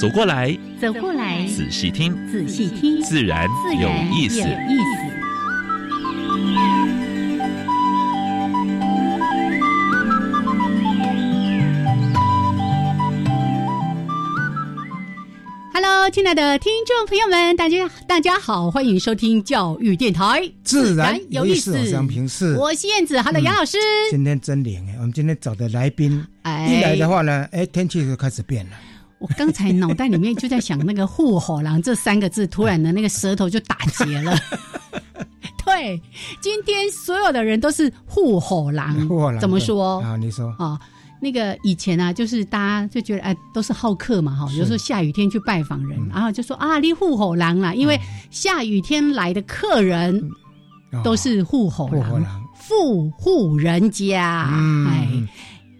走过来，走过来，仔细听，仔细听，自然有意思。亲爱的听众朋友们，大家大家好，欢迎收听教育电台，自然有意思。杨平是，我是燕子，，Hello，，杨老师。今天真灵哎，我们今天找的来宾，一来的话呢，哎，天气就开始变了。我刚才脑袋里面就在想那个“护火狼”这三个字，突然的那个舌头就打结了。对，今天所有的人都是护火狼，怎么说？啊？你说。啊。那个以前啊，就是大家就觉得哎，都是好客嘛，哈，有时候下雨天去拜访人，然后就说啊，你护火狼啦，因为下雨天来的客人都是护火狼，富户人家，哎。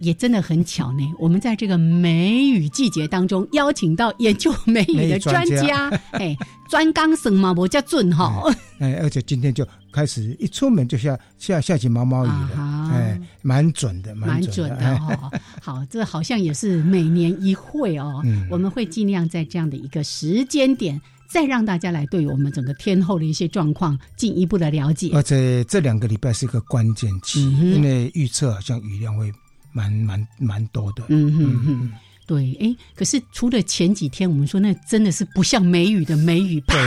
也真的很巧呢，我们在这个梅雨季节当中邀请到研究梅雨的专家，哎，专纲生嘛，我叫准哈，哎，而且今天就开始一出门就下下下起毛毛雨了，哎，蛮准的，蛮准的哈。好，这好像也是每年一会哦，我们会尽量在这样的一个时间点，再让大家来对我们整个天后的一些状况进一步的了解。而且这两个礼拜是一个关键期，因为预测好像雨量会。蛮蛮蛮多的，嗯嗯嗯，对，哎，可是除了前几天我们说那真的是不像梅雨的梅雨，啪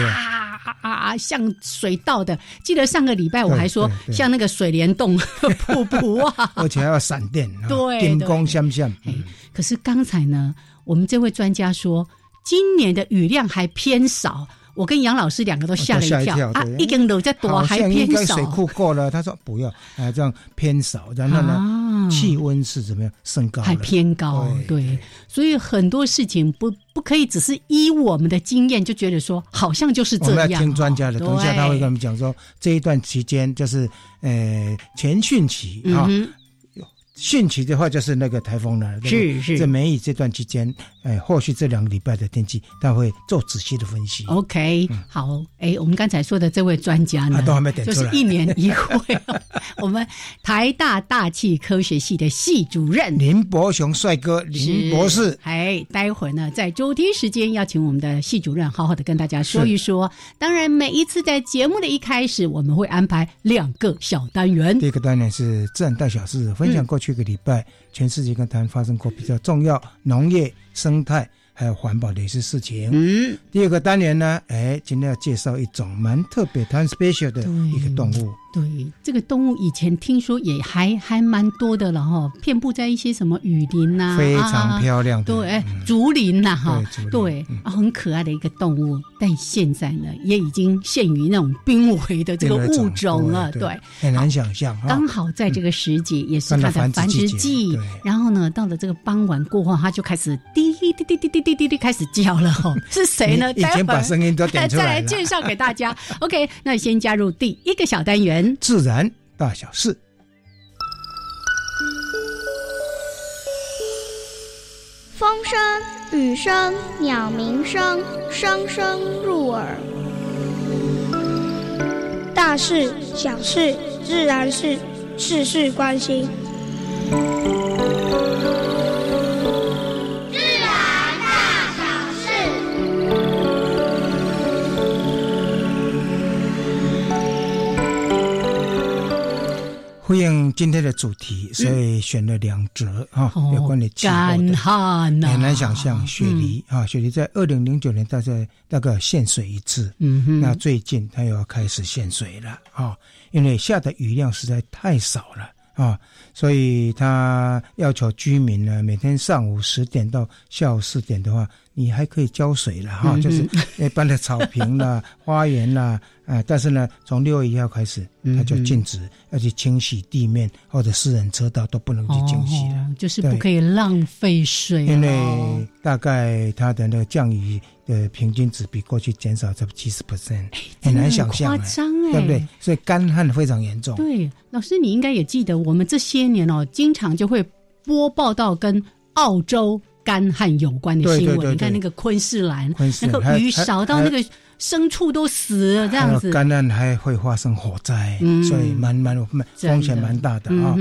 啊，像水稻的。记得上个礼拜我还说像那个水帘洞 瀑布啊，而且还要闪电，对，电光相像。哎，可是刚才呢，我们这位专家说今年的雨量还偏少。我跟杨老师两个都吓了一跳啊！一根楼在躲还偏少，水库够了。他说不要，啊，这样偏少。然后呢，气温是怎么样升高？还偏高，对。所以很多事情不不可以只是依我们的经验就觉得说好像就是这样。我们要听专家的，等一下他会跟我们讲说这一段期间就是呃前汛期啊。汛期的话就是那个台风了，是是。在梅雨这段期间，哎，或许这两个礼拜的天气，他会做仔细的分析。OK，好，哎，我们刚才说的这位专家呢，都还没点出来，就是一年一会，我们台大大气科学系的系主任林伯雄帅哥林博士。哎，待会儿呢，在周天时间邀请我们的系主任好好的跟大家说一说。当然，每一次在节目的一开始，我们会安排两个小单元。第一个单元是自然大小事，分享过去。去个礼拜，全世界跟台湾发生过比较重要农业、生态。还有环保的一些事情。嗯，第二个单元呢，哎，今天要介绍一种蛮特别、很 special 的一个动物。对，这个动物以前听说也还还蛮多的了哈，遍布在一些什么雨林呐，非常漂亮的，对，竹林呐哈，对，很可爱的一个动物。但现在呢，也已经陷于那种濒危的这个物种了，对，很难想象。刚好在这个时节，也是它的繁殖季。然后呢，到了这个傍晚过后，它就开始滴滴滴滴滴。滴滴滴开始叫了，是谁呢？已经把声音都点出来 再来介绍给大家。OK，那先加入第一个小单元——自然大小事。风声、雨声、鸟鸣声，声声入耳。大事、小事、自然事，事事关心。呼应今天的主题，所以选了两则哈，有关的气候的，很难想象雪梨啊，雪梨在二零零九年大概大概限水一次，嗯哼，那最近它又要开始限水了啊，因为下的雨量实在太少了，啊，所以他要求居民呢，每天上午十点到下午四点的话，你还可以浇水了哈，就是一般的草坪啦、花园啦，啊，但是呢，从六月一号开始，它就禁止要去清洗地面或者私人车道都不能去清洗了，就是不可以浪费水，因为大概它的那个降雨的平均值比过去减少差不多七十 percent，很难想象，夸张哎，对不对？所以干旱非常严重。对，老师你应该也记得。我们这些年哦，经常就会播报到跟澳洲干旱有关的新闻。你看那个昆士兰，那个雨少到那个牲畜都死了，这样子。干旱还会发生火灾，所以蛮蛮蛮风险蛮大的啊。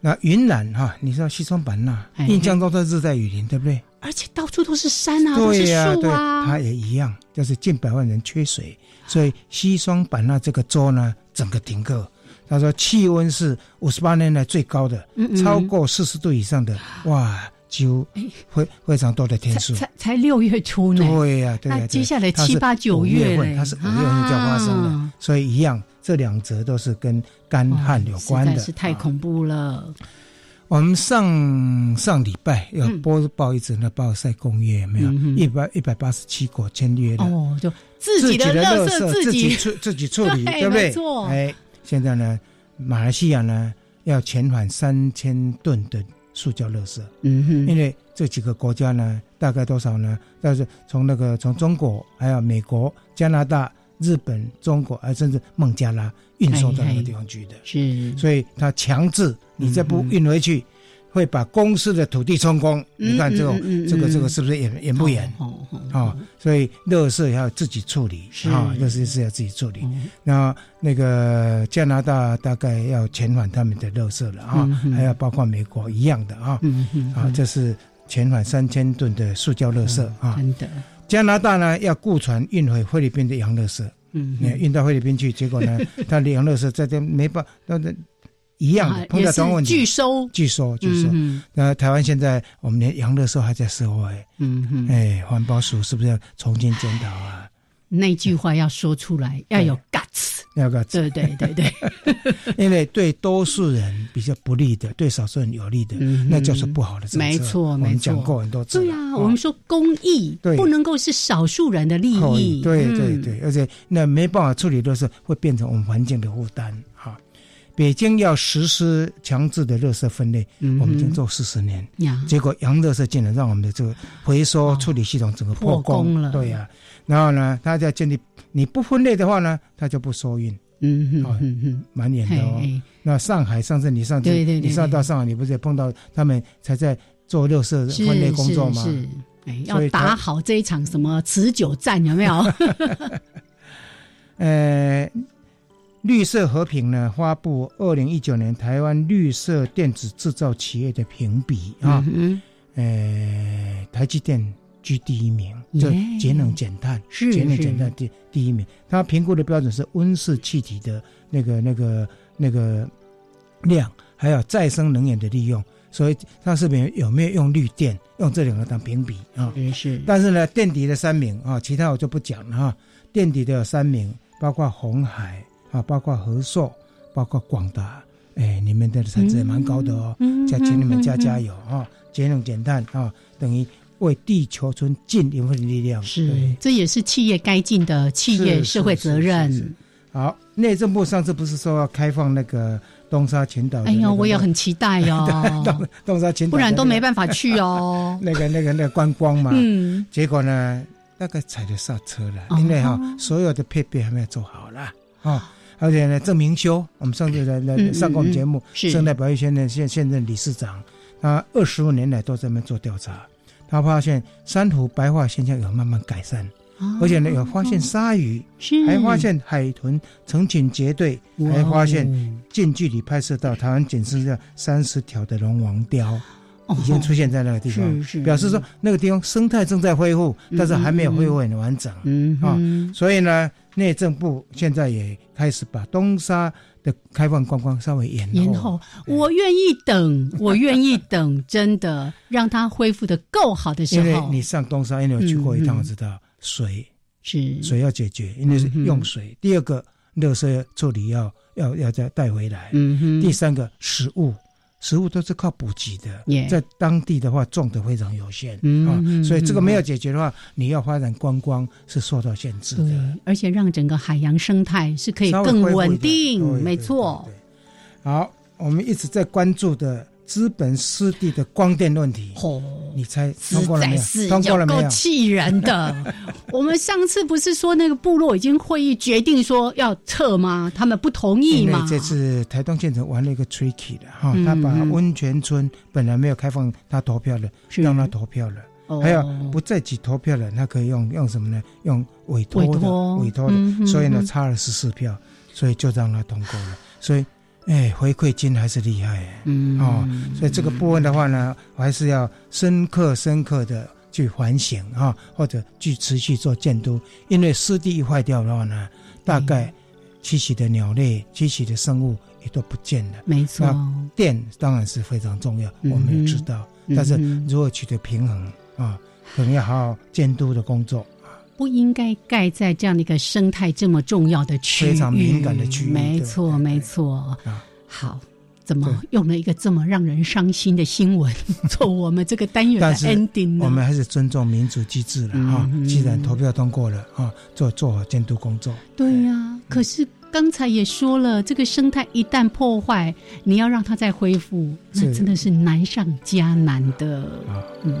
那云南哈，你知道西双版纳，印象中都热带雨林，对不对？而且到处都是山啊，都是树啊。它也一样，就是近百万人缺水，所以西双版纳这个州呢，整个停课。他说气温是五十八年来最高的，超过四十度以上的，哇，就非非常多的天数。才才六月初呢，对呀，对呀。那接下来七八九月份，它是五月份就发生了，所以一样，这两则都是跟干旱有关的。是太恐怖了。我们上上礼拜要播报一则那暴晒公约，没有一百一百八十七国签约的哦，就自己的垃圾自己处自己处理，对不对？哎。现在呢，马来西亚呢要遣返三千吨的塑胶垃圾，嗯哼，因为这几个国家呢，大概多少呢？但是从那个从中国、还有美国、加拿大、日本、中国，还甚至孟加拉运送到那个地方去的，是，所以他强制你再不运回去。会把公司的土地充公，你看这个这个这个是不是严严不严？啊，所以垃圾要自己处理啊，垃圾是要自己处理。那那个加拿大大概要遣返他们的垃圾了啊，还要包括美国一样的啊，啊，这是遣返三千吨的塑胶垃圾啊。真的，加拿大呢要雇船运回菲律宾的洋垃圾，嗯，运到菲律宾去，结果呢，他的洋垃圾在这没办，那那。一样的，碰到同样问题，拒收，拒收，拒收。那台湾现在我们连养乐收还在收哎，嗯哼，哎，环保署是不是要重新检讨啊？那句话要说出来，要有 guts，要 guts，对对对对。因为对多数人比较不利的，对少数人有利的，那就是不好的政策。没错，没错。讲过很多次。对啊，我们说公益不能够是少数人的利益。对对对，而且那没办法处理的时候，会变成我们环境的负担。北京要实施强制的垃圾分类，我们已经做四十年，结果洋垃圾进来让我们的这个回收处理系统整个破功了。对呀，然后呢，他在建立你不分类的话呢，他就不收运。嗯哼嗯哼，蛮严的哦。那上海上次你上次你上到上海，你不是也碰到他们才在做垃圾分类工作吗？是，要打好这一场什么持久战，有没有？呃。绿色和平呢发布二零一九年台湾绿色电子制造企业的评比啊，呃，台积电居第一名，就节能减碳是，节能减碳第第一名。它评估的标准是温室气体的那个那个那个量，还有再生能源的利用。所以它是没有没有用绿电，用这两个当评比啊。是。但是呢，垫底的三名啊，其他我就不讲了哈。垫底的有三名，包括红海。啊，包括和硕，包括广达，哎，你们的产值也蛮高的哦，再请你们加加油啊，节能减碳啊，等于为地球村尽一份力量。是，这也是企业该尽的企业社会责任。好，内政部上次不是说要开放那个东沙群岛？哎呀，我也很期待 哟，东东沙群岛，不然都没办法去哦。那个、那个、那个观光嘛，嗯，结果呢，大概踩着刹车了，因为哈，所有的配备还没有做好了啊。而且呢，郑明修，我们上次来来上过我们节目，生态保育县的现现任理事长，他二十五年来都在那边做调查，他发现珊瑚白化现象有慢慢改善，而且呢有发现鲨鱼，还发现海豚成群结队，还发现近距离拍摄到台湾仅剩下三十条的龙王雕。已经出现在那个地方，表示说那个地方生态正在恢复，但是还没有恢复很完整嗯啊。所以呢，内政部现在也开始把东沙的开放观光稍微延延后。我愿意等，我愿意等，真的让它恢复的够好的时候。因为你上东沙，因为我去过一趟，我知道水是水要解决，因为是用水。第二个垃圾处理要要要再带回来。嗯哼，第三个食物，食物都是靠补给的在当地的话种的非常有限嗯啊嗯，所以这个没有解决的话，你要发展观光是受到限制对的。，而且让整个海洋生态是可以更稳定，没错。好，我们一直在关注的资本湿地的光电问题，哦，你猜实通过了没有？通过了没有？够气人的。我们上次不是说那个部落已经会议决定说要撤吗？他们不同意嘛？因为这次台东县城玩了一个 tricky 的哈，嗯他把嗯温泉村本来没有开放他投票的，是让他投票了。哦还有不在籍投票了，他可以用用什么呢？用委托的委托的，所以呢嗯差了十四票，所以就让他通过了。所以，哎，回馈金还是厉害。哎。嗯。哦，所以这个部分的话呢，我还是要深刻深刻的去反省啊，或者去持续做监督，因为湿地一坏掉的话呢，大概栖息的鸟类、栖息的生物也都不见了。没错，那电当然是非常重要，我们也知道，嗯但是如何取得平衡啊，可能要好好监督的工作。不应该盖在这样的一个生态这么重要的区域，非常敏感的区域对没错，没错。啊好，怎么用了一个这么让人伤心的新闻 做我们这个单元的 ending 呢？我们还是尊重民主机制了哈嗯。既然投票通过了啊，做做好监督工作。对呀、可是刚才也说了，这个生态一旦破坏，你要让它再恢复，那真的是难上加难的。啊嗯，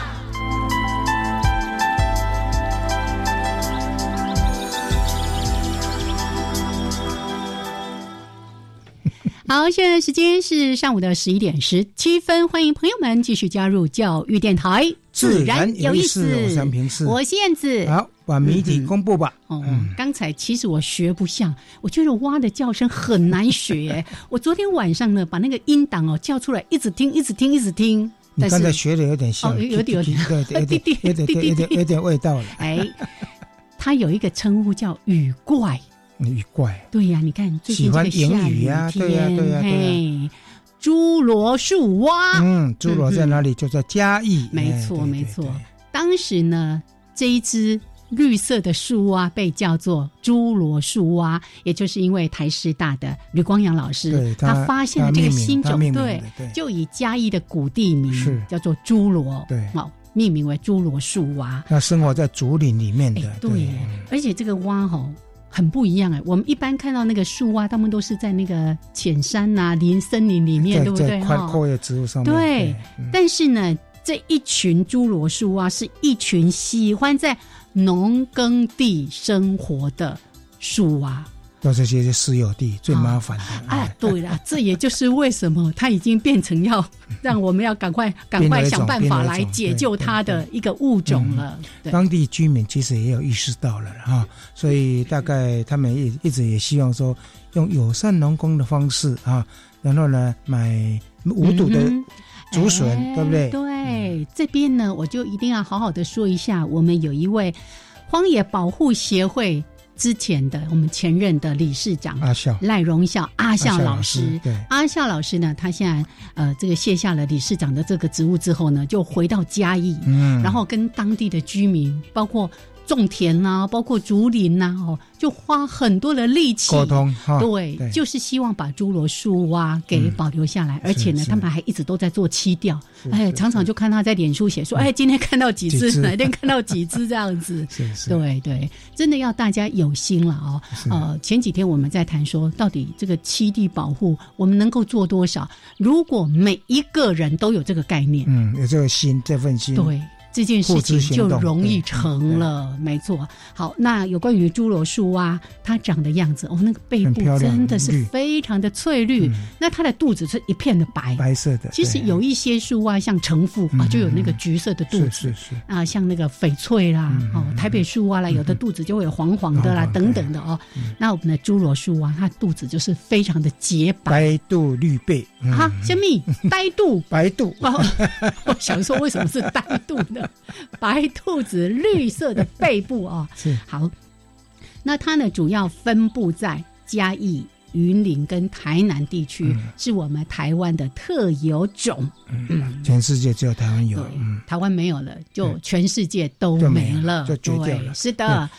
好，现在时间是上午的十一点十七分，欢迎朋友们继续加入教育电台，自然有意意思我是杨平是我燕子。好，把谜底公布吧。哦嗯，刚才其实我学不像，我觉得蛙的叫声很难学。我昨天晚上呢，把那个音档哦叫出来，一直听，一直听，一直听。你但是，刚才学的有点像，哦有有点有点有点有点有点有点味道了。哎，它有一个称呼叫雨怪。雨怪，对呀、你看最近欢个下雨天，对呀对呀对呀嘿，侏罗树蛙。嗯，侏罗在哪里？就在嘉义。没错，没错。当时呢，这一只绿色的树蛙被叫做侏罗树蛙，也就是因为台师大的吕光阳老师对他发现了这个新种，对对就以嘉义的古地名是叫做侏罗，对哦，命名为侏罗树蛙。那生活在竹林里面的哎，，对耶，而且这个蛙哈、很不一样哎。我们一般看到那个树蛙，它们都是在那个浅山呐、林森林里面，对不对？哈阔叶植物上面。对嗯但是呢，这一群侏罗树蛙是一群喜欢在农耕地生活的树蛙。到这些私有地最麻烦的。哎，对了，这也就是为什么它已经变成要让我们要赶快 赶快想办法来解救它的一个物种了。对，当地居民其实也有意识到了哈，所以大概他们一一直也希望说，用友善农工的方式啊，然后呢买无毒的嗯竹笋，哎对不对？对，这边呢，我就一定要好好的说一下，我们有一位荒野保护协会之前的我们前任的理事长赖荣孝阿孝老老师。对，阿孝老师呢，他现在呃，这个卸下了理事长的这个职务之后呢，就回到嘉义，嗯，然后跟当地的居民，包括种田呐、包括竹林呐、哦，就花很多的力气。沟通哈，对，对。就是希望把侏罗树啊给保留下来，而且呢，他们还一直都在做栖调，哎，常常就看他在脸书写说，哎，今天看到几只，哪天看到几只这样子。是是，对对，真的要大家有心了哦。是。呃，前几天我们在谈说，到底这个栖地保护我们能够做多少？如果每一个人都有这个概念，嗯，有这个心，这份心，对，这件事情就容易成了。没错。好，那有关于侏罗树蛙，它长的样子哦，那个背部真的是非常的翠绿，那它的肚子是一片的白，白色的。其实有一些树蛙像成父啊，就有那个橘色的肚子，是是啊，像那个翡翠啦，哦，台北树蛙啦，有的肚子就会有黄黄的啦，等等的哦。那我们的侏罗树蛙，它肚子就是非常的洁白，白肚绿背啊，小米？呆肚？白肚。哦我想说，为什么是呆肚呢？白兔子绿色的背部啊，是好。那它呢，主要分布在嘉义、云林跟台南地区，是我们台湾的特有种。嗯，全世界只有台湾有，台湾没有了，就全世界都没了，就绝掉了。是的。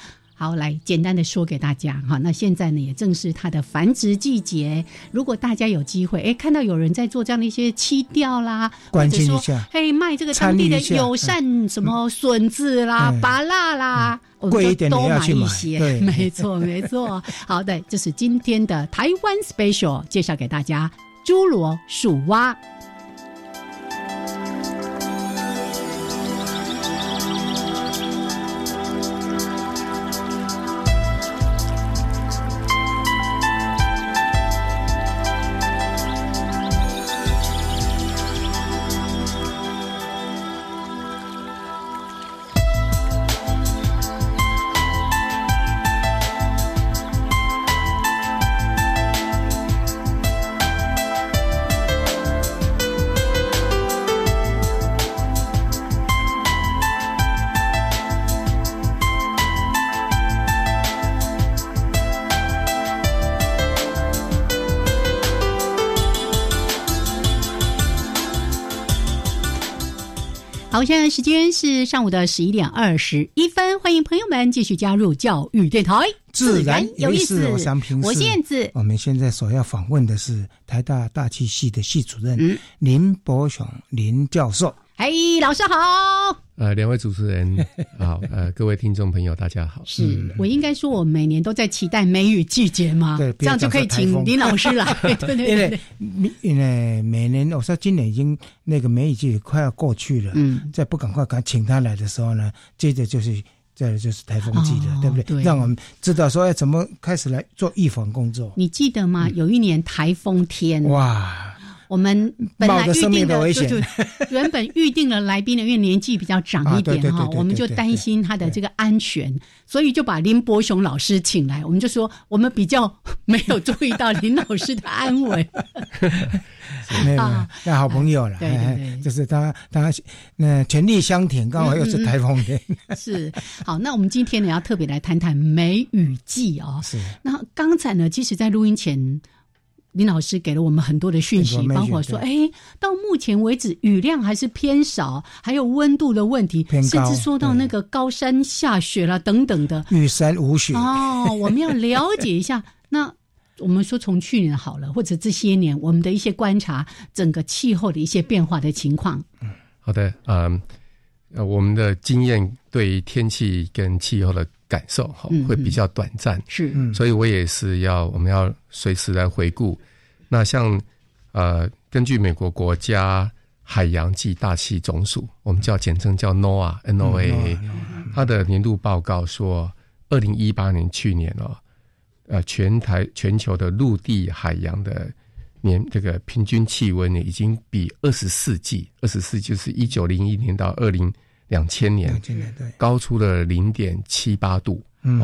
好，来简单的说给大家哈。那现在呢，也正是它的繁殖季节。如果大家有机会，哎，看到有人在做这样的一些漆钓啦，关心一下，嘿，卖这个当地的友善什么笋子啦、芭辣啦，贵一点都买一些。没错，没错。好的，这是今天的台湾 special 介绍给大家侏罗树蛙。好，现在时间是上午的十一点二十一分，欢迎朋友们继续加入教育电台，自然有意思。我我燕子，我们现在所要访问的是台大大气系的系主任林伯雄林教授。嘿，老师好。呃，两位主持人 好，呃，各位听众朋友，大家好。是我应该说，我每年都在期待梅雨季节吗？对，这样就可以请林老师来。对对对。因为因为每年我说今年已经那个梅雨季快要过去了，嗯，再不赶快赶请他来的时候呢，接着就是再就是台风季了，对不对？对。让我们知道说要怎么开始来做预防工作。你记得吗？有一年台风天。哇。我们本来预定的就就 原本预定了来宾的，因为年纪比较长一点哈，我们就担心他的这个安全，所以就把林伯雄老师请来。我们就说我们比较 没有注意到林老师的安危，没有，那好朋友了，对对对，就是他他那全力相挺，刚好又是台风天，是好。那我们今天呢要特别来谈谈梅雨季哦，是。那刚才呢，其实，在录音前。林老师给了我们很多的讯息，包括说，哎，到目前为止雨量还是偏少，还有温度的问题，甚至说到那个高山下雪了等等的，雨山无雪哦。我们要了解一下，那我们说从去年好了，或者这些年我们的一些观察，整个气候的一些变化的情况。嗯，好的，嗯，呃，我们的经验对天气跟气候的。感受哈会比较短暂，是，所以我也是要我们要随时来回顾。那像呃，根据美国国家海洋暨大气总署，我们叫简称叫 NOAA，NOAA，它的年度报告说，二零一八年去年哦，呃，全台全球的陆地海洋的年这个平均气温呢，已经比二十世纪二十世纪就是一九零一年到二零。两千年，高出了零点七八度。嗯，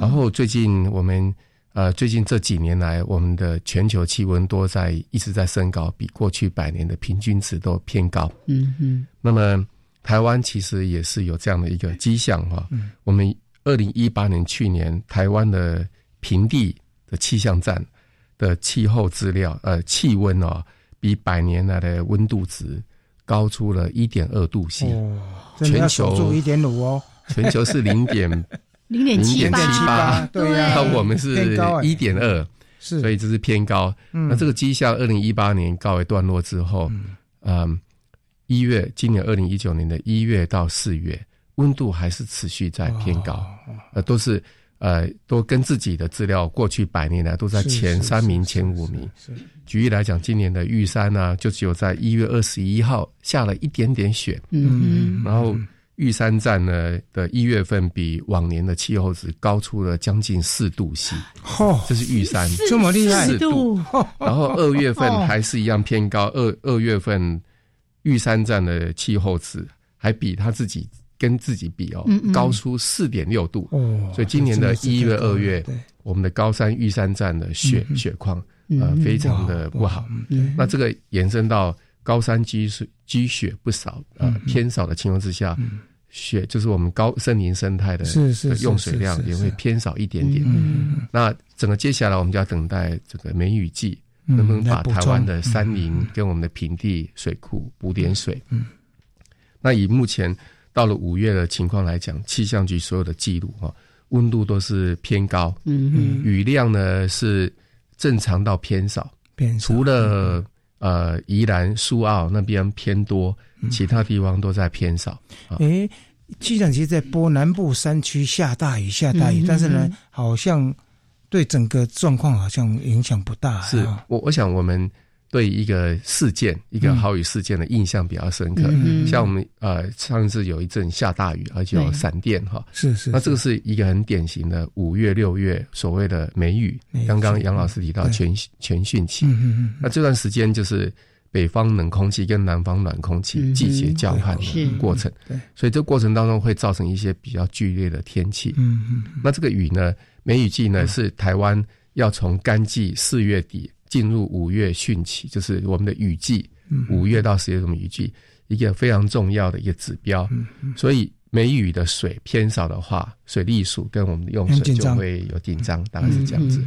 然后最近我们呃，最近这几年来，我们的全球气温都在一直在升高，比过去百年的平均值都偏高。嗯嗯。那么台湾其实也是有这样的一个迹象哈。嗯。我们二零一八年去年台湾的平地的气象站的气候资料，呃，气温哦，比百年来的温度值高出了一点二度 C。全球一点五哦，全球是零点 零点七八，对呀，那我们是一点二，是，所以这是偏高。那这个绩效，二零一八年告一段落之后，嗯，一月，今年二零一九年的一月到四月，温度还是持续在偏高，呃，都是呃，都跟自己的资料，过去百年来都在前三名、前五名。举例来讲，今年的玉山呢，就只有在一月二十一号下了一点点雪，嗯，然后玉山站呢的一月份比往年的气候值高出了将近四度 C，嚯，这是玉山。这么厉害四度。然后二月份哦还是一样偏高，二二月份玉山站的气候值还比他自己跟自己比哦嗯嗯。高出四点六度。哦，所以今年的一月、二月，我们的高山玉山站的雪嗯嗯。雪况呃嗯非常的不好。那这个延伸到高山积水积雪不少，呃偏少的情况之下，嗯。雪就是我们高森林生态的用水量也会偏少一点点。嗯那整个接下来我们就要等待这个梅雨季，嗯能不能把台湾的山嗯林跟我们的平地水库补点水？嗯，那以目前到了五月的情况来讲，气象局所有的记录哈，温度都是偏高，嗯嗯雨量呢是正常到偏少，偏少除了呃宜兰苏澳那边偏多，嗯其他地方都在偏少。诶，气象局在播南部山区下大雨，下大雨，嗯但是呢嗯，好像对整个状况好像影响不大。是啊我我想我们对一个事件一个豪雨事件的印象比较深刻。嗯。像我们呃上一次有一阵下大雨，而且有对。闪电哈，是是，那这个是。是一个很典型的五月六月所谓的梅雨。刚刚杨老师提到全全汛期，那这段时间就是北方冷空气跟南方暖空气嗯季节交换的过程。对，所以这过程当中会造成一些比较剧烈的天气。嗯嗯那这个雨呢，梅雨季呢是台湾要从干季四月底进入五月汛期，就是我们的雨季，嗯五月到十月什么雨季，一个非常重要的一个指标。嗯所以梅雨的水偏少的话，水利署跟我们的用水就会有紧张，大概是这样子。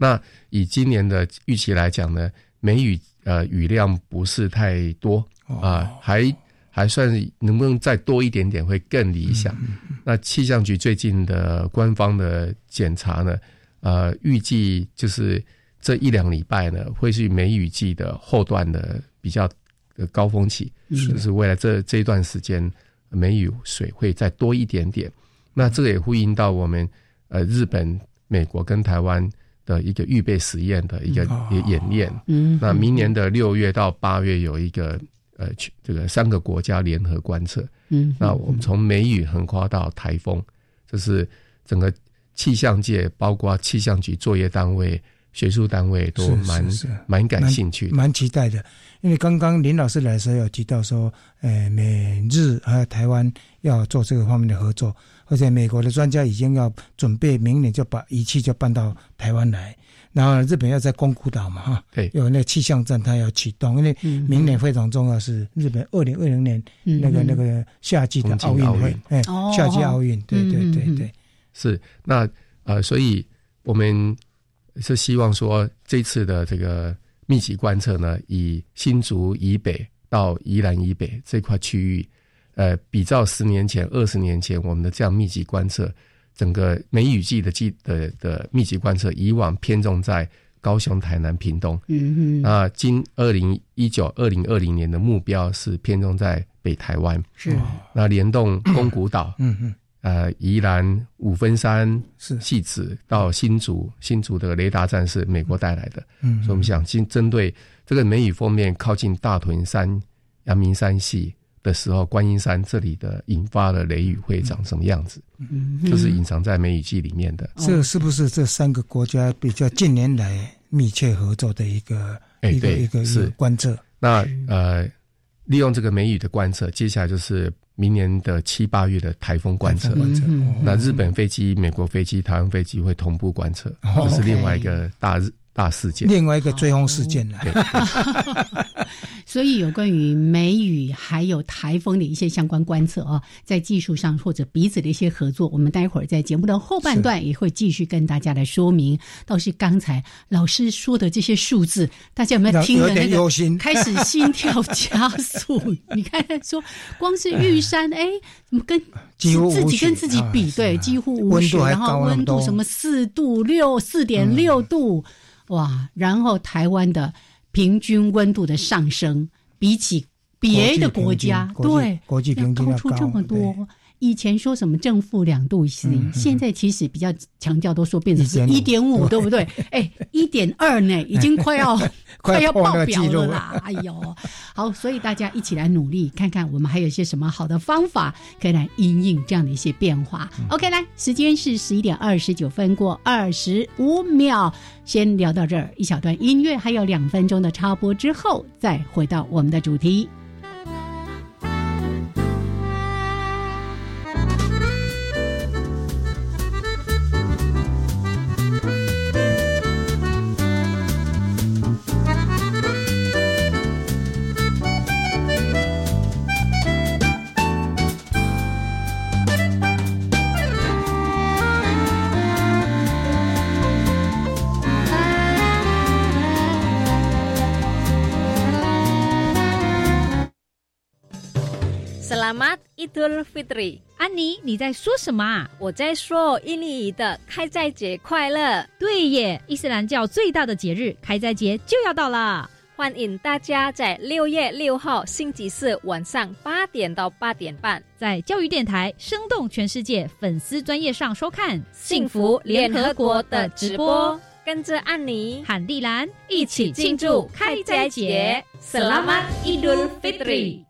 那以今年的预期来讲呢，梅雨呃雨量不是太多哦啊、还还算能不能再多一点点会更理想。嗯那气象局最近的官方的检查呢，呃，预计就是这一两礼拜呢，会是梅雨季的后段的比较的高峰期，就是未来这这一段时间梅雨水会再多一点点。那这个也呼应到我们呃日本、美国跟台湾的一个预备实验的一个哦演演练。嗯那明年的六月到八月有一个呃去这个三个国家联合观测。嗯那我们从梅雨横跨到台风，就是整个气象界，包括气象局作业单位、学术单位都是蛮蛮感兴趣的。蛮期待的，因为刚刚林老师来的时候有提到说，呃，美日还有台湾要做这个方面的合作，而且美国的专家已经要准备明年就把仪器就搬到台湾来，然后日本要在宫古岛嘛哈，对。有那个气象站它要启动，因为嗯。明年非常重要，是日本二零二零年那个那个夏季的奥运会哎哦，夏季奥运，对对对对，是那呃，所以我们是希望说这次的这个密集观测呢，以新竹以北到宜兰以北这块区域，呃，比照十年前、二十年前我们的这样密集观测，整个梅雨季的季的的密集观测，以往偏重在高雄、台南、屏东。嗯嗯那今二零一九、二零二零年的目标是偏重在北台湾，是。那联动宫古岛、嗯嗯呃宜兰、五分山、是，戏子到新竹，新竹的雷达站是美国带来的，嗯所以我们想针针对这个梅雨封面靠近大屯山、阳明山系的时候，观音山这里的引发的雷雨会长什么样子，嗯。就是隐藏在梅雨季里面的。这是不是这三个国家比较近年来密切合作的一个哎一个对一个一是。个观测？那呃，利用这个梅雨的观测，接下来就是明年的七八月的台风观测。那日本飞机、美国飞机、台湾飞机会同步观测，哦这是另外一个大日大事件。另外一个追风事件了。对，所以有关于梅雨还有台风的一些相关观测啊，在技术上或者彼此的一些合作，我们待会儿在节目的后半段也会继续跟大家来说明。倒是刚才老师说的这些数字，大家有没有听的那个开始心跳加速？你看说光是玉山，哎，怎么跟自己跟自己比？啊对，几乎无雪，然后温度什么四度六四点六度，哇！然后台湾的平均温度的上升，比起别的国家，国对，国际平均要要高出这么多。以前说什么正负两度 C，现在其实比较强调都说变成是一点五，对不对？哎，一点二呢，已经快要 快要爆表了啦！哎呦，好，所以大家一起来努力，看看我们还有一些什么好的方法可以来应应这样的一些变化。OK，来，时间是十一点二十九分过二十五秒，先聊到这儿，一小段音乐，还有两分钟的插播之后，再回到我们的主题。Idul Fitri，安妮，你在说什么啊？我在说印尼语的开斋节快乐。对耶，伊斯兰教最大的节日开斋节就要到了，欢迎大家在六月六号星期四晚上八点到八点半，在教育电台《生动全世界》粉丝专业上收看幸福联合国的直播，跟着安妮、喊丽兰一起庆祝开斋节。Selamat Idul Fitri。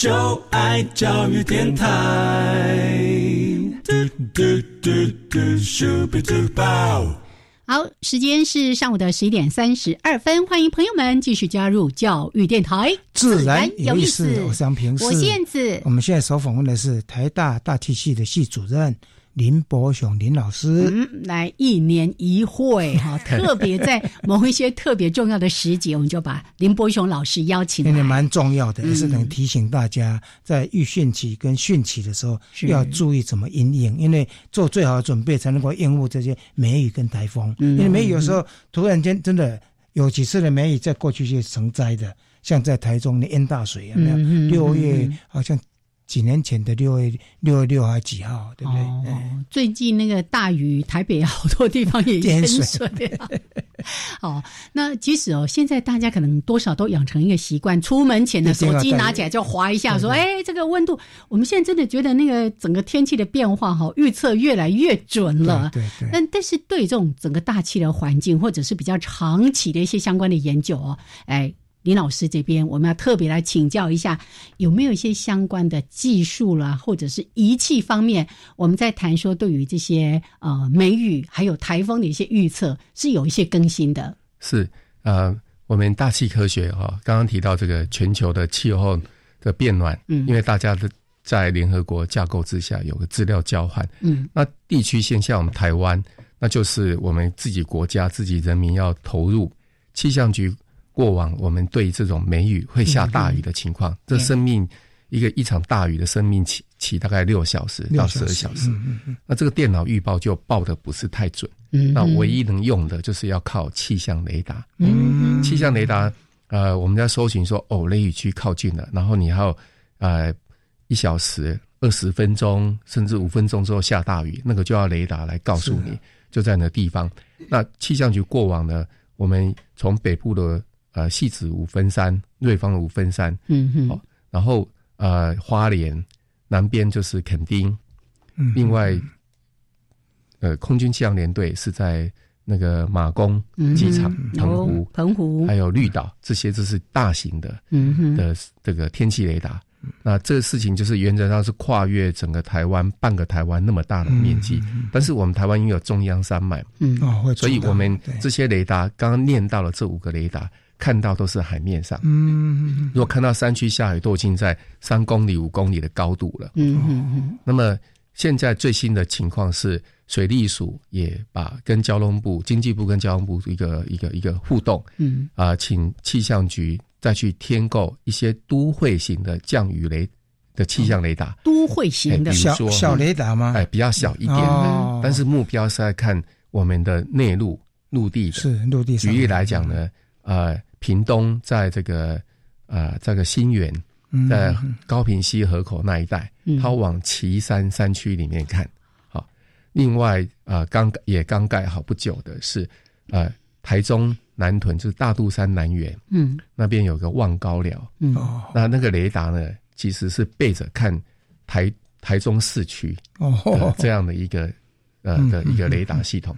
就爱教育电台。好，时间是上午的十一点三十二分，欢迎朋友们继续加入教育电台，自然有意思。我想平，我燕子。我们现在所访问的是台大大体系的系主任。林伯雄林老师，嗯，来一年一会哈，特别在某一些特别重要的时节，我们就把林伯雄老师邀请来，也蛮重要的，也是能提醒大家在预训期跟训期的时候要注意怎么应应，因为做最好的准备才能够应付这些梅雨跟台风。因为梅雨有时候突然间真的有几次的梅雨在过去是成灾的，像在台中的淹大水有没有？六月好像。几年前的六月六月六号几号，对不对？哦，最近那个大雨，台北好多地方也淹水。哦，那即使哦，现在大家可能多少都养成一个习惯，出门前的手机拿起来就划一下，说：“哎，这个温度。”我们现在真的觉得那个整个天气的变化哈，预测越来越准了。对对。但但是对这种整个大气的环境，或者是比较长期的一些相关的研究哦，哎。林老师这边，我们要特别来请教一下，有没有一些相关的技术啦，或者是仪器方面，我们在谈说对于这些呃梅雨还有台风的一些预测是有一些更新的。是呃，我们大气科学哈，刚刚提到这个全球的气候的变暖，嗯，因为大家的在联合国架构之下有个资料交换，嗯，那地区现象我们台湾，那就是我们自己国家自己人民要投入气象局。过往我们对这种梅雨会下大雨的情况，这生命一个一场大雨的生命期期大概六小时到十二小时，那这个电脑预报就报的不是太准。那唯一能用的就是要靠气象雷达。气象雷达，呃，我们在搜寻说哦，雷雨区靠近了，然后你还有呃一小时、二十分钟甚至五分钟之后下大雨，那个就要雷达来告诉你就在那地方。那气象局过往呢，我们从北部的呃戏子五分山、瑞芳五分山，嗯哼，然后。呃，花莲南边就是垦丁，嗯另外，呃，空军气象联队是在那个马公机场、澎湖、澎湖，还有绿岛，这些都是大型的嗯哼的这个天气雷达。那这个事情就是原则上是跨越整个台湾半个台湾那么大的面积，但是我们台湾因为有中央山脉，嗯，所以我们这些雷达刚刚念到了这五个雷达。看到都是海面上，嗯，如果看到山区下雨，都已经在三公里、五公里的高度了，嗯嗯嗯。那么现在最新的情况是，水利署也把跟交通部、经济部跟交通部一个一个一个互动，嗯啊，请气象局再去添购一些都会型的降雨雷的气象雷达，都会型的小小雷达吗？哎，比较小一点的，但是目标是在看我们的内陆陆地的，是陆地。举例来讲呢，呃。屏东在这个呃这个新园，在高平溪河口那一带，它往旗山山区里面看。好，另外啊刚也刚盖好不久的是呃台中南屯，就是大肚山南园，嗯，那边有个望高寮，嗯，那那个雷达呢，其实是背着看台台中市区哦。这样的一个呃的一个雷达系统。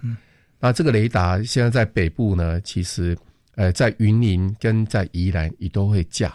那这个雷达现在在北部呢，其实。呃，在云林跟在宜兰也都会架，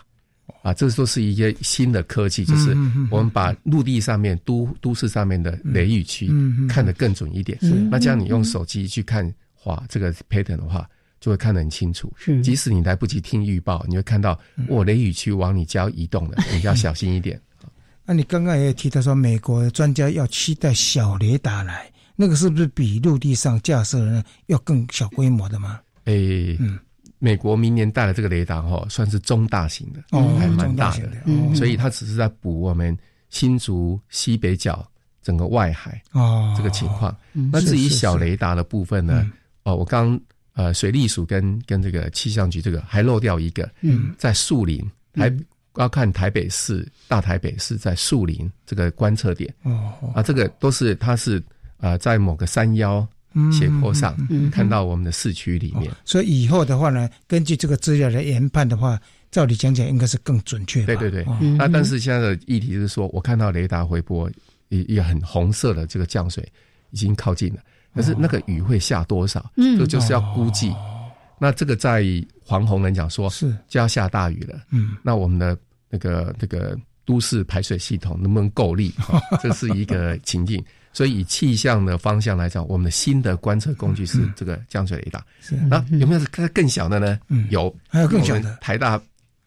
啊，这都是一些新的科技，就是我们把陆地上面都都市上面的雷雨区看得更准一点。那这样你用手机去看画这个 pattern 的话，就会看得很清楚。即使你来不及听预报，你会看到我雷雨区往你家移动了，你要小心一点。那你刚刚也提到说，美国专家要期待小雷达来，那个是不是比陆地上架设的要更小规模的吗？诶，嗯。美国明年带的这个雷达哈，算是中大型的，还蛮大的，所以它只是在补我们新竹西北角整个外海哦。这个情况。那至于小雷达的部分呢？哦，我刚呃水利署跟跟这个气象局这个还漏掉一个，在树林还要看台北市大台北市在树林这个观测点。哦。啊，这个都是它是呃在某个山腰。斜坡上看到我们的市区里面，所以以后的话呢，根据这个资料来研判的话，照理讲讲应该是更准确。对对对，那但是现在的议题就是说，我看到雷达回波一一个很红色的这个降水已经靠近了，可是那个雨会下多少？这就是要估计。那这个在黄宏人讲说，是就要下大雨了。嗯，那我们的那个那个都市排水系统能不能够力？这是一个情境。所以以气象的方向来讲，我们的新的观测工具是这个降水雷达。是那有没有更更小的呢？有，还有更小的。台大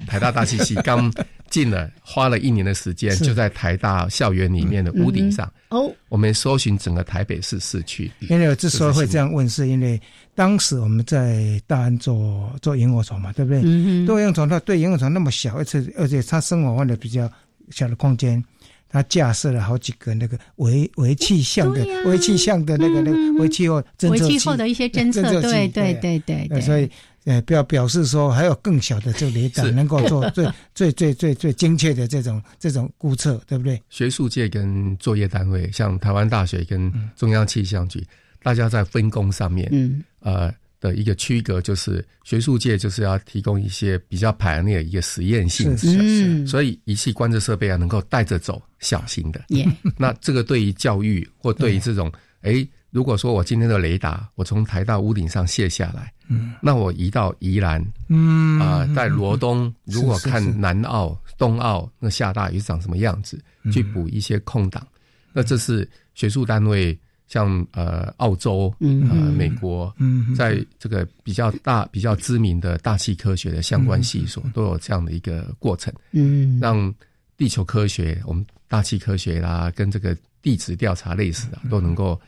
台大大气系刚进了，花了一年的时间，就在台大校园里面的屋顶上。哦，我们搜寻整个台北市市区。因为之所以会这样问，是因为当时我们在大安做做萤火虫嘛，对不对？做萤火虫，它对萤火虫那么小，而且而且它生活换的比较小的空间。他架设了好几个那个微微气象的微气象的那个那个微气候侦测器，微气候的一些侦测，对对对对。所以，呃，表表示说还有更小的这个雷达能够做 最最最最最精确的这种这种估测，对不对？学术界跟作业单位，像台湾大学跟中央气象局，大家在分工上面，嗯，呃。的一个区隔就是学术界就是要提供一些比较排列一个实验性质，所以仪器观测设备啊能够带着走，小型的。那这个对于教育或对于这种，哎，如果说我今天的雷达我从台大屋顶上卸下来，嗯，那我移到宜兰，嗯。啊，在罗东 如果看南澳、东澳那下大雨长什么样子，去补一些空档，那这是学术单位。像呃澳洲，呃美国，在这个比较大、比较知名的大气科学的相关系所，都有这样的一个过程，嗯，让地球科学、我们大气科学啦，跟这个地质调查类似啊，都能够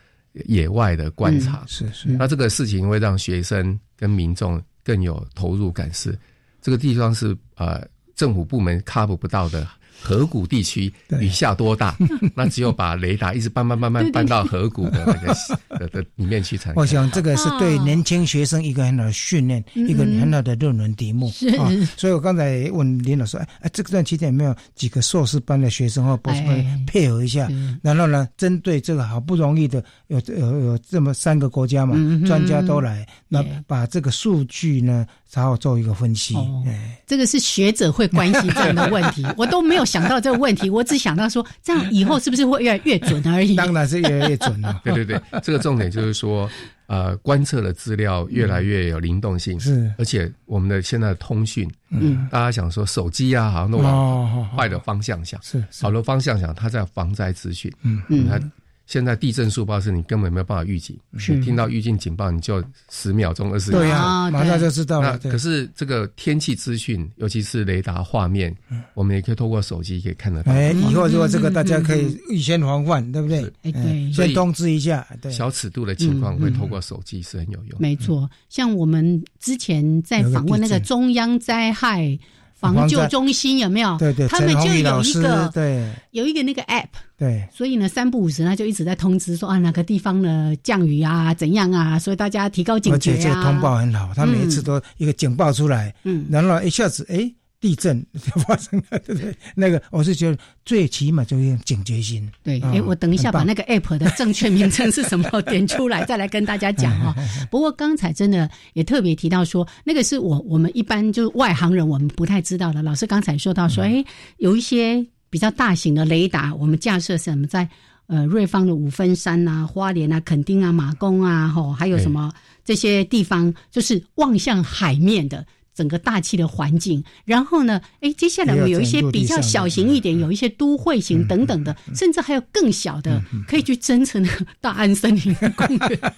野外的观察。是是，那这个事情会让学生跟民众更有投入感，是这个地方是呃政府部门 cover 不到的。河谷地区雨下多大，那只有把雷达一直搬搬搬搬搬到河谷的那个的的里面去才。我想这个是对年轻学生一个很好的训练，一个很好的论文题目。啊。所以我刚才问林老师，哎，这段期间有没有几个硕士班的学生或博士班配合一下？然后呢，针对这个好不容易的有有有这么三个国家嘛，专家都来，那把这个数据呢，然后做一个分析。哎，这个是学者会关心这样的问题，我都没有想到这个问题，我只想到说，这样以后是不是会越来越准而已？当然是越来越准了。对对对，这个重点就是说，呃，观测的资料越来越有灵动性，是，而且我们的现在的通讯，嗯，大家想说手机啊，好像都往坏的方向想，是，好的方向想，它在防灾资讯，嗯。嗯，它。现在地震速报是你根本没有办法预警，你听到预警警报你就十秒钟、二十秒，对呀，马上就知道了。可是这个天气资讯，尤其是雷达画面，我们也可以透过手机可以看得到。哎，以后如果这个大家可以预先防范，对不对？哎，对，先通知一下。对，小尺度的情况会透过手机是很有用。没错，像我们之前在访问那个中央灾害。防救中心有没有？对对，他们就有一个对，有一个那个 app。对，所以呢，三不五时呢就一直在通知说啊，哪个地方呢降雨啊，怎样啊，所以大家提高警觉啊。而且这个通报很好，他每一次都一个警报出来，嗯，然后一下子哎。地震就 发生了，对不对？那个我是觉得最起码就是警觉心。对，哎，我等一下把那个 app 的正确名称是什么点出来，再来跟大家讲 哦。不过刚才真的也特别提到说，那个是我我们一般就是外行人我们不太知道的。老师刚才说到说，哎，有一些比较大型的雷达，我们架设什么在呃瑞芳的五分山啊、花莲啊、垦丁啊、马公啊，吼，还有什么这些地方，就是望向海面的。整个大气的环境，然后呢，哎，接下来我们有一些比较小型一点，有一些都会型等等的，甚至还有更小的，可以去侦测大安森林公园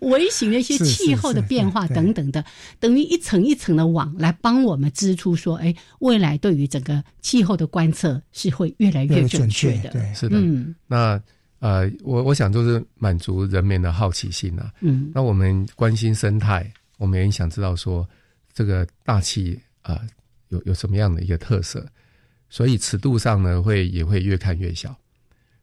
微型的一些气候的变化等等的，等于一层一层的网来帮我们织出说，哎，未来对于整个气候的观测是会越来越准确的。对，是的。嗯，那呃，我我想就是满足人民的好奇心啊。嗯，那我们关心生态，我们也想知道说。这个大气啊，有有什么样的一个特色？所以尺度上呢，会也会越看越小，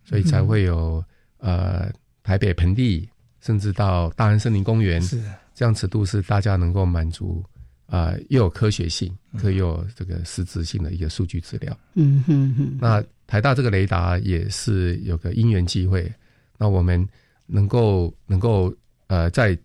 所以才会有呃台北盆地，甚至到大安森林公园，是这样尺度是大家能够满足啊，又有科学性，可又有这个实质性的一个数据资料。嗯哼哼。那台大这个雷达也是有个因缘机会，那我们能够能够呃在。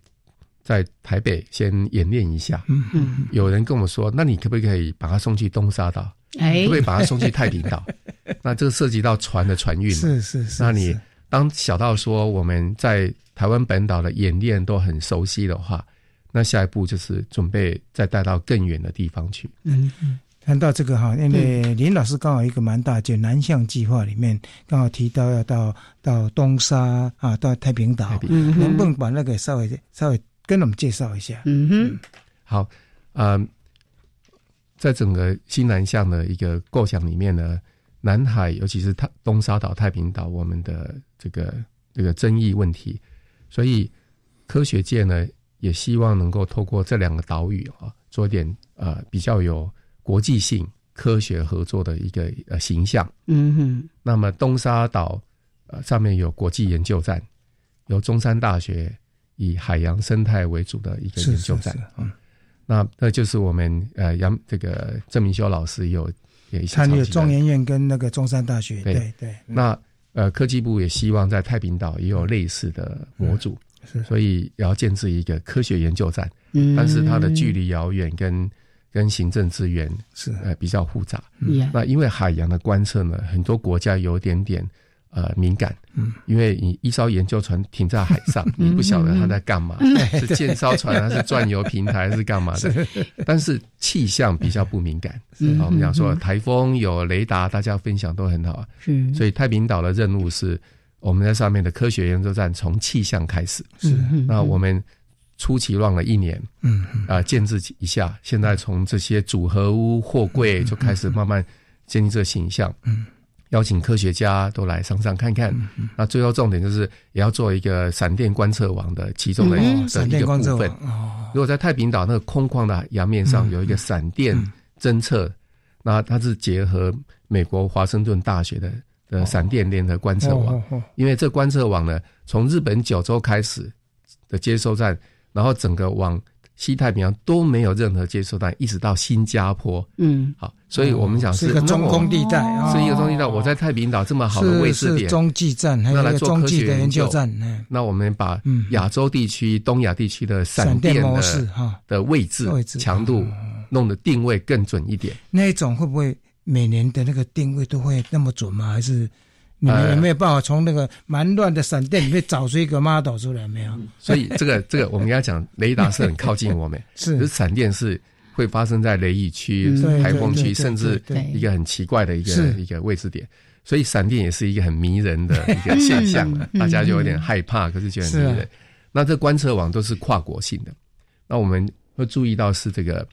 在台北先演练一下。嗯嗯，有人跟我说，那你可不可以把它送去东沙岛？哎，可不可以把它送去太平岛？那这个涉及到船的船运。是是是。那你当小到说我们在台湾本岛的演练都很熟悉的话，那下一步就是准备再带到更远的地方去。嗯嗯。谈到这个哈，因为林老师刚好一个蛮大，就南向计划里面刚好提到要到到东沙啊，到太平岛，能不能把那个稍微稍微。跟我们介绍一下。嗯哼，好，呃，在整个新南向的一个构想里面呢，南海尤其是太东沙岛、太平岛，我们的这个这个争议问题，所以科学界呢也希望能够透过这两个岛屿啊，做一点呃比较有国际性科学合作的一个呃形象。嗯哼，那么东沙岛呃上面有国际研究站，由中山大学。以海洋生态为主的一个研究站啊，那那就是我们呃杨这个郑明修老师有也参与中研院跟那个中山大学，对对。那呃科技部也希望在太平岛也有类似的模组，所以也要建置一个科学研究站，但是它的距离遥远，跟跟行政资源是呃比较复杂。那因为海洋的观测呢，很多国家有点点。呃，敏感，嗯，因为你一艘研究船停在海上，你不晓得它在干嘛，是建艘船还是转游平台还是干嘛？的？但是气象比较不敏感，好，我们讲说台风有雷达，大家分享都很好啊。是，所以太平岛的任务是我们在上面的科学研究站从气象开始。是，那我们初期乱了一年，嗯，啊，建制一下，现在从这些组合屋、货柜就开始慢慢建立这个形象，嗯。邀请科学家都来上上看看，那最后重点就是也要做一个闪电观测网的其中的的一个部分。如果在太平岛那个空旷的洋面上有一个闪电侦测，那它是结合美国华盛顿大学的的闪电联合观测网，因为这观测网呢，从日本九州开始的接收站，然后整个往西太平洋都没有任何接收站，一直到新加坡。嗯，好，所以我们讲是一个中空地带哦是一个中空地带。我在太平岛这么好的位置点，是中继站还有那个来做科中继的学研究站，那我们把嗯亚洲地区、东亚地区的闪闪电电模式的哈的位置位置强度弄得定位更准一点。那一种会不会每年的那个定位都会那么准吗？还是你们呃有没有办法从那个蛮乱的闪电里面找出一个 model 出来？没有？所以这个这个我们要讲，雷达是很靠近我们，是可是闪电是会发生在雷雨区台风区，甚至一个很奇怪的一个一个位置点。所以闪电也是一个很迷人的 一个现象大家就有点害怕，可是觉得很迷人。那这观测网都是跨国性的，那我们会注意到是这个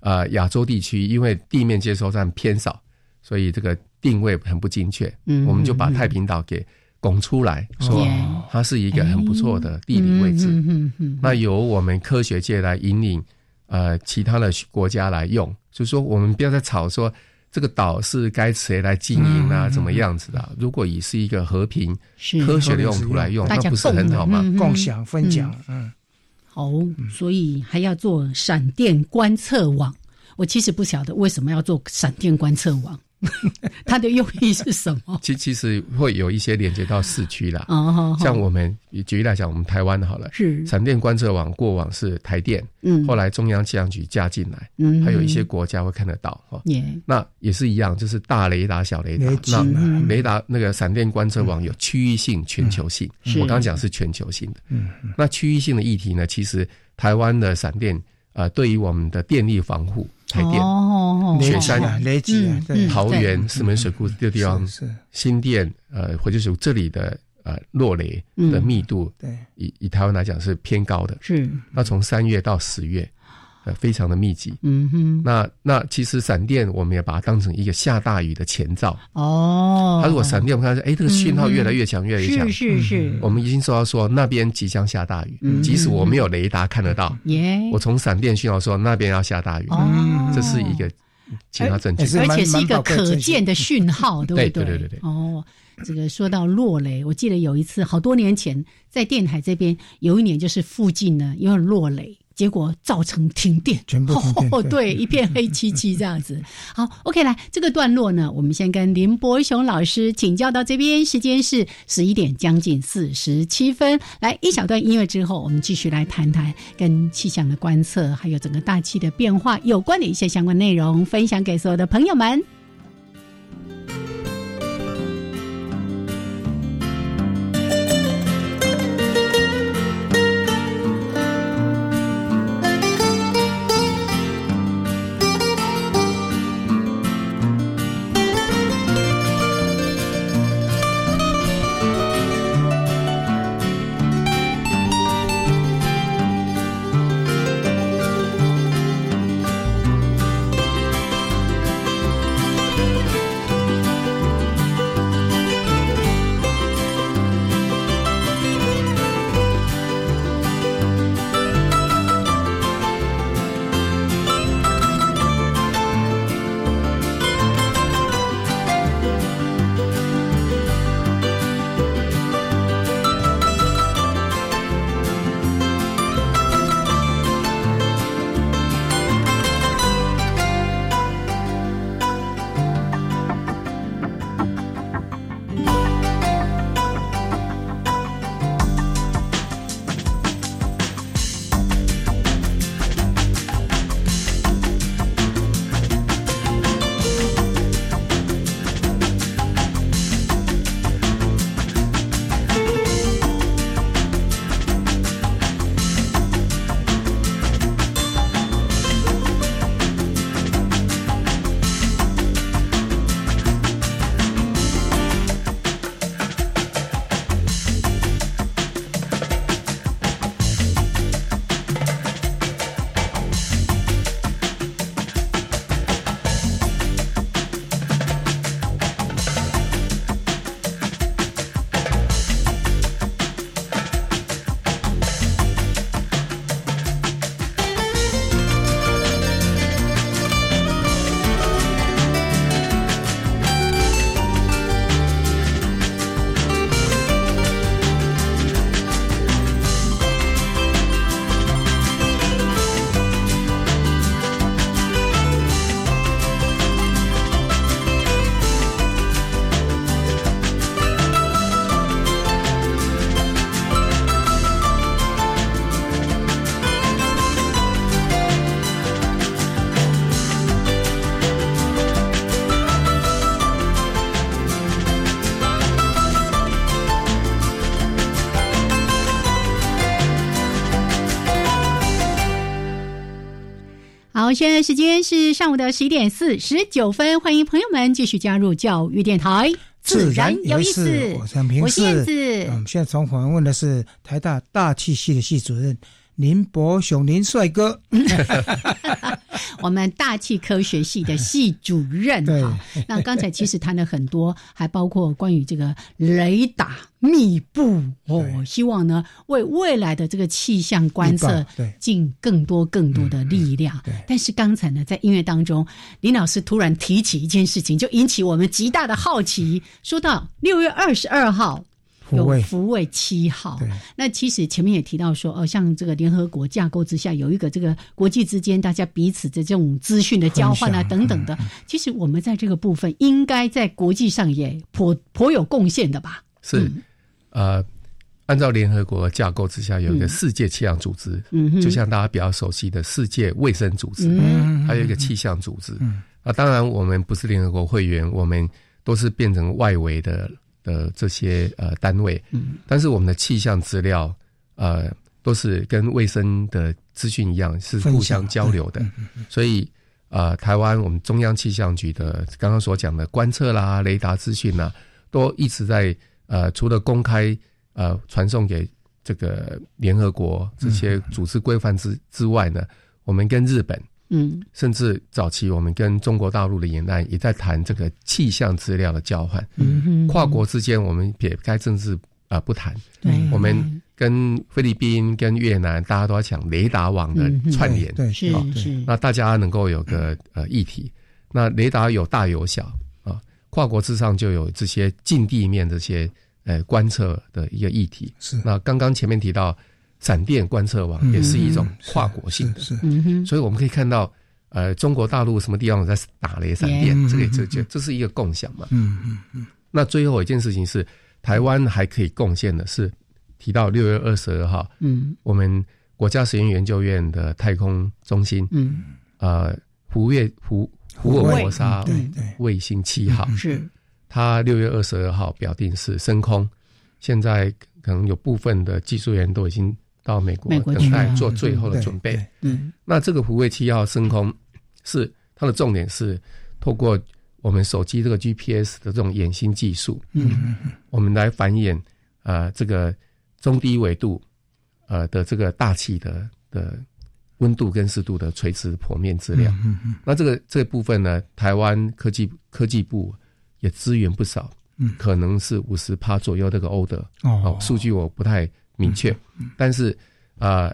呃亚洲地区，因为地面接收站偏少，所以这个定位很不精确。嗯我们就把太平岛给拱出来，说哦。它是一个很不错的地理位置。嗯嗯嗯那由我们科学界来引领呃其他的国家来用，就是说我们不要再吵说这个岛是该谁来经营啊，嗯怎么样子的啊、如果以是一个和平科学的用途来用，那不是很好吗？共享分享，嗯，好，所以还要做闪电观测网。我其实不晓得为什么要做闪电观测网，它的用意是什么？其其实会有一些连接到市区啦，哦像我们举例来讲，我们台湾好了，是。闪电观测网过往是台电，嗯。后来中央气象局加进来，嗯。还有一些国家会看得到哈，耶那也是一样，就是大雷达、小雷达那雷达那个闪电观测网有区域性、全球性。我刚刚讲是全球性的。嗯，那区域性的议题呢，其实台湾的闪电呃，对于我们的电力防护、台电、哦雪山啊、雷击桃园、石门水库这个地方，是是。新店呃，或者是这里的呃落雷的密度，对，以以台湾来讲是偏高的。是，那从三月到十月，呃，非常的密集。嗯哼，那那其实闪电，我们也把它当成一个下大雨的前兆。哦，它如果闪电，我们看说，哎，这个讯号越来越强，越来越强，是是是，我们已经收到说那边即将下大雨，嗯。即使我没有雷达看得到，耶，我从闪电讯号说那边要下大雨，哦。这是一个其他证据，而且是一个可见的讯号，对不对？对对对对对。哦，这个说到落雷，我记得有一次好多年前在电台这边，有一年就是附近呢因为落雷。结果造成停电，全部停电哦，对对，一片黑漆漆这样子。好，OK，来这个段落呢，我们先跟林伯雄老师请教到这边，时间是十一点将近四十七分。来一小段音乐之后，我们继续来谈谈跟气象的观测，还有整个大气的变化有关的一些相关内容，分享给所有的朋友们。「好，现在时间是上午的十一点四十九分，欢迎朋友们继续加入教育电台，自然有意思。我是平我是燕子。子。嗯，现在从访问的是台大大气系的系主任林伯雄林帅哥。我们大气科学系的系主任哈，那刚才其实谈了很多，还包括关于这个雷达密布哦，希望呢为未来的这个气象观测尽更多更多的力量。但是刚才呢，在音乐当中，林老师突然提起一件事情，就引起我们极大的好奇。说到六月二十二号。有福卫七号，那其实前面也提到说，呃，像这个联合国架构之下，有一个这个国际之间大家彼此的这种资讯的交换啊，等等的。其实我们在这个部分，应该在国际上也颇颇有贡献的吧？是，呃，按照联合国架构之下，有一个世界气象组织，嗯，就像大家比较熟悉的世界卫生组织，嗯，还有一个气象组织，嗯，啊，当然我们不是联合国会员，我们都是变成外围的。的这些呃单位，嗯，但是我们的气象资料呃都是跟卫生的资讯一样是互相交流的，所以呃台湾我们中央气象局的刚刚所讲的观测啦、雷达资讯呐，都一直在呃除了公开呃传送给这个联合国这些组织规范之之外呢，我们跟日本。嗯，甚至早期我们跟中国大陆的沿岸也在谈这个气象资料的交换。嗯哼跨国之间我们撇开政治啊不谈，对，我们跟菲律宾、跟越南，大家都要讲雷达网的串联。对，是是。那大家能够有个呃议题，那雷达有大有小啊，跨国之上就有这些近地面这些呃观测的一个议题。是。那刚刚前面提到。闪电观测网也是一种跨国性的，是，所以我们可以看到，呃，中国大陆什么地方在打雷闪电，这个这这这是一个共享嘛。嗯嗯嗯。那最后一件事情是，台湾还可以贡献的是，提到六月二十二号，嗯，我们国家实验研究院的太空中心，嗯，呃，胡月胡胡尔摩沙卫星七号，是，它六月二十二号表定是升空，现在可能有部分的技术员都已经。到美国等待做最后的准备。嗯，那这个福卫七号升空是它的重点是透过我们手机这个 GPS 的这种衍星技术，嗯，我们来繁衍呃这个中低纬度呃的这个大气的的温度跟湿度的垂直剖面资料。嗯嗯，那这个这个部分呢，台湾科技科技部也资源不少，嗯，可能是五十趴左右这个欧的哦，数据我不太。明确，但是啊，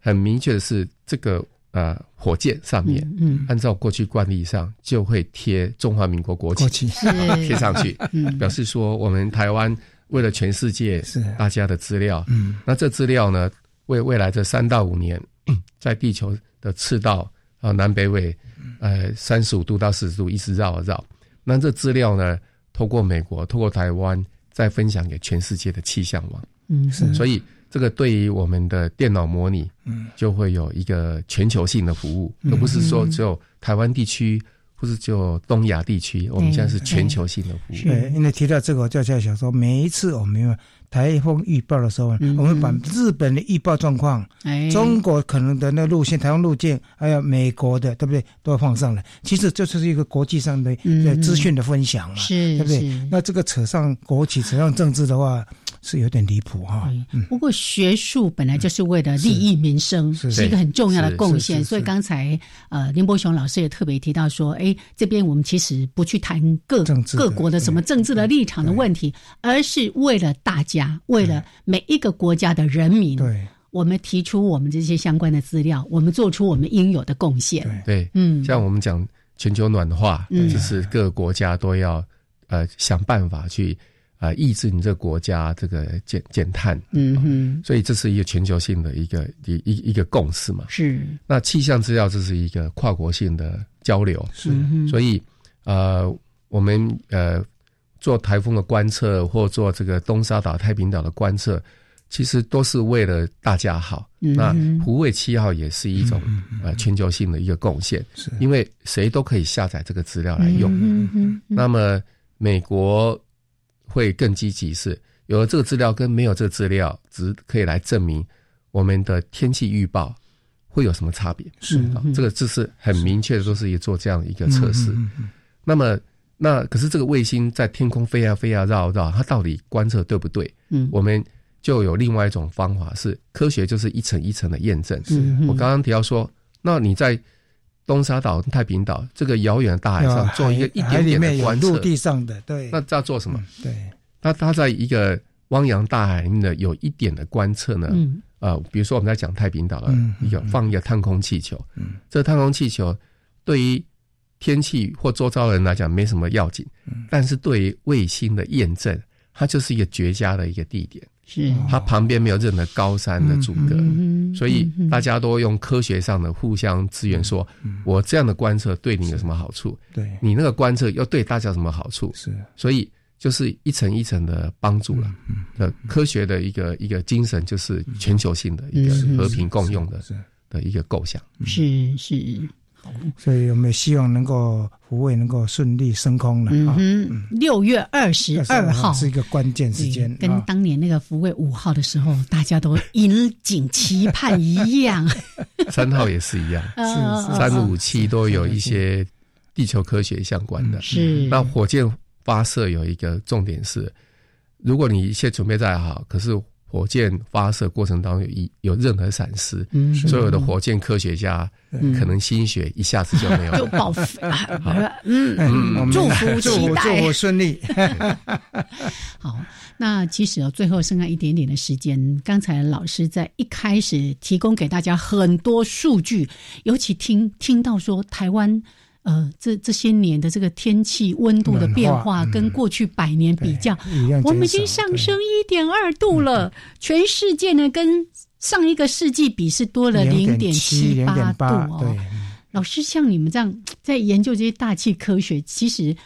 很明确的是，这个呃，火箭上面，嗯，按照过去惯例上，就会贴中华民国国旗，贴上去，表示说我们台湾为了全世界是。大家的资料，嗯，那这资料呢，为未来这三到五年，在地球的赤道啊南北纬，呃，三十五度到四十度一直绕啊绕，那这资料呢，透过美国，透过台湾，再分享给全世界的气象网。嗯，是，所以这个对于我们的电脑模拟，嗯，就会有一个全球性的服务，而不是说只有台湾地区或者就东亚地区，我们现在是全球性的服务。对，因为提到这个，我就在想说，每一次我们台风预报的时候，我们把日本的预报状况，哎中国可能的那路线、台湾路径，还有美国的，对不对？都要放上来。其实这就是一个国际上的资讯的分享嘛，对不对？那这个扯上国企、扯上政治的话。是有点离谱哈，不过学术本来就是为了利益民生，是。一个很重要的贡献。所以刚才呃林伯雄老师也特别提到说，哎，这边我们其实不去谈各各国的什么政治的立场的问题，而是为了大家，为了每一个国家的人民，对，我们提出我们这些相关的资料，我们做出我们应有的贡献。对，嗯，像我们讲全球暖化，就是各个国家都要呃想办法去。啊，抑制你这个国家这个减减碳，嗯哼，所以这是一个全球性的一个一一一个共识嘛。是。那气象资料这是一个跨国性的交流，是。所以呃，我们呃做台风的观测或做这个东沙岛、太平岛的观测，其实都是为了大家好。那胡卫七号也是一种呃全球性的一个贡献，是因为谁都可以下载这个资料来用。嗯哼。那么美国。会更积极，是有了这个资料跟没有这个资料，只可以来证明我们的天气预报会有什么差别？是啊，这个这是很明确的，说是也做这样一个测试。那么，那可是这个卫星在天空飞啊飞啊绕绕，它到底观测对不对？嗯，我们就有另外一种方法，是科学就是一层一层的验证。我刚刚提到说，那你在东沙岛、太平岛这个遥远的大海上做一个一点点的观测，陆地上的对，那要做什么？对，那它在一个汪洋大海里面的有一点的观测呢？嗯，呃，比如说我们在讲太平岛的一个放一个探空气球，嗯，这个探空气球对于天气或周遭人来讲没什么要紧，但是对于卫星的验证，它就是一个绝佳的一个地点。是它旁边没有任何高山的阻隔，所以大家都用科学上的互相支援，说我这样的观测对你有什么好处？对你那个观测又对大家有什么好处？是，所以就是一层一层的帮助了。呃，科学的一个一个精神就是全球性的一个和平共用的的一个构想。是是。所以我们希望能够福卫能够顺利升空了嗯！六月二十二号是一个关键时间，跟当年那个福卫五号的时候，大家都引颈期盼一样。三号也是一样，三五七都有一些地球科学相关的。是那火箭发射有一个重点是，如果你一切准备再好，可是。火箭发射过程当中有一有任何闪失，所有的火箭科学家可能心血一下子就没有，就报废。嗯嗯，祝福期待，祝福顺利。好，那其实哦，最后剩下一点点的时间，刚才老师在一开始提供给大家很多数据，尤其听听到说台湾。呃，这这些年的这个天气温度的变化，跟过去百年比较，我们已经上升一点二度了。全世界呢，跟上一个世纪比是多了零点七八度哦。老师，像你们这样在研究这些大气科学，其实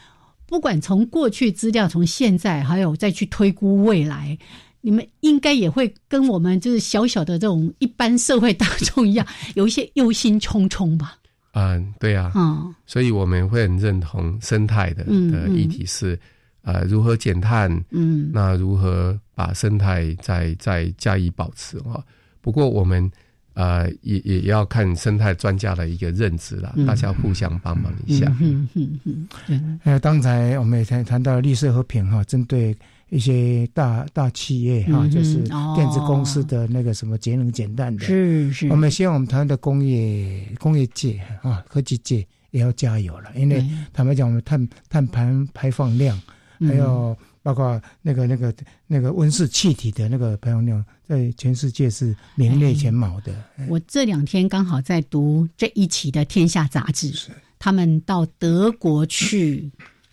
不管从过去资料，从现在，还有再去推估未来，你们应该也会跟我们就是小小的这种一般社会大众一样，有一些忧心忡忡吧。嗯，对呀，嗯，所以我们会很认同生态的的议题是，呃，如何减碳，嗯，那如何把生态再再加以保持啊？不过我们呃也也要看生态专家的一个认知啦，大家互相帮忙一下。嗯嗯嗯，对。呃，刚才我们也谈谈到绿色和平哈，针对。一些大大企业哈，就是电子公司的那个什么节能减碳的，是是。我们希望我们台湾的工业工业界啊，科技界也要加油了，因为坦白讲，我们碳碳排排放量，还有包括那个那个那个温室气体的那个排放量，在全世界是名列前茅的。我这两天刚好在读这一期的《天下》杂志，他们到德国去。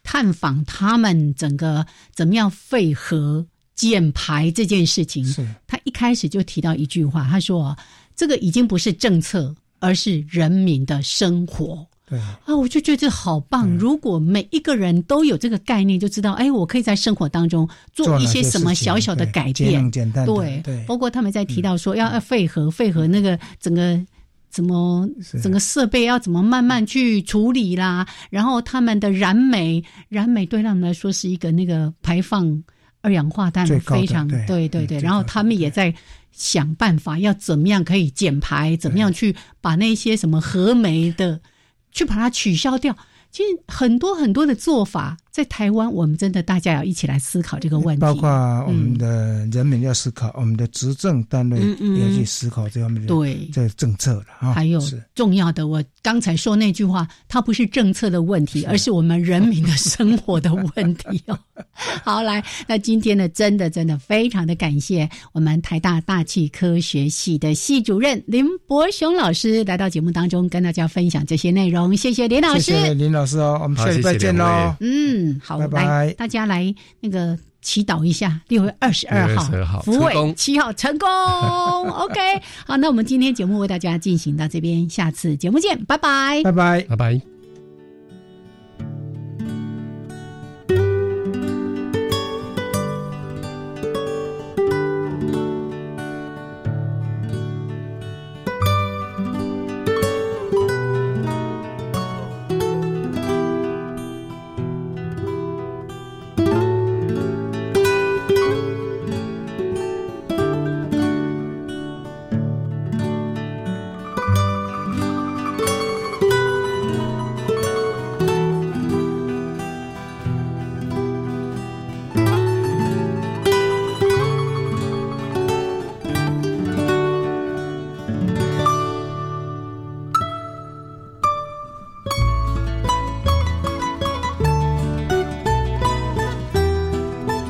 探访他们整个怎么样废核减排这件事情，他一开始就提到一句话，他说：“这个已经不是政策，而是人民的生活。”对啊，我就觉得这好棒。如果每一个人都有这个概念，就知道，哎，我可以在生活当中做一些什么小小的改变。对对，包括他们在提到说要要废核，废核那个整个。怎么整个设备要怎么慢慢去处理啦？然后他们的燃煤，燃煤对他们来说是一个那个排放二氧化碳非常对对对。然后他们也在想办法要怎么样可以减排，怎么样去把那些什么核煤的去把它取消掉。其实很多很多的做法，在台湾，我们真的大家要一起来思考这个问题。包括我们的人民要思考，我们的执政单位也要去思考这方面的对这政策了啊。还有重要的，我刚才说那句话，它不是政策的问题，而是我们人民的生活的问题哦。好，来，那今天呢，真的真的非常的感谢我们台大大气科学系的系主任林伯雄老师来到节目当中，跟大家分享这些内容。谢谢林老师，谢谢林老师哦，我们下礼拜见喽。嗯，好，拜拜，大家来那个祈祷一下，六月二十二号，福伟七号成功。OK，好，那我们今天节目为大家进行到这边，下次节目见，拜拜，拜拜，拜拜。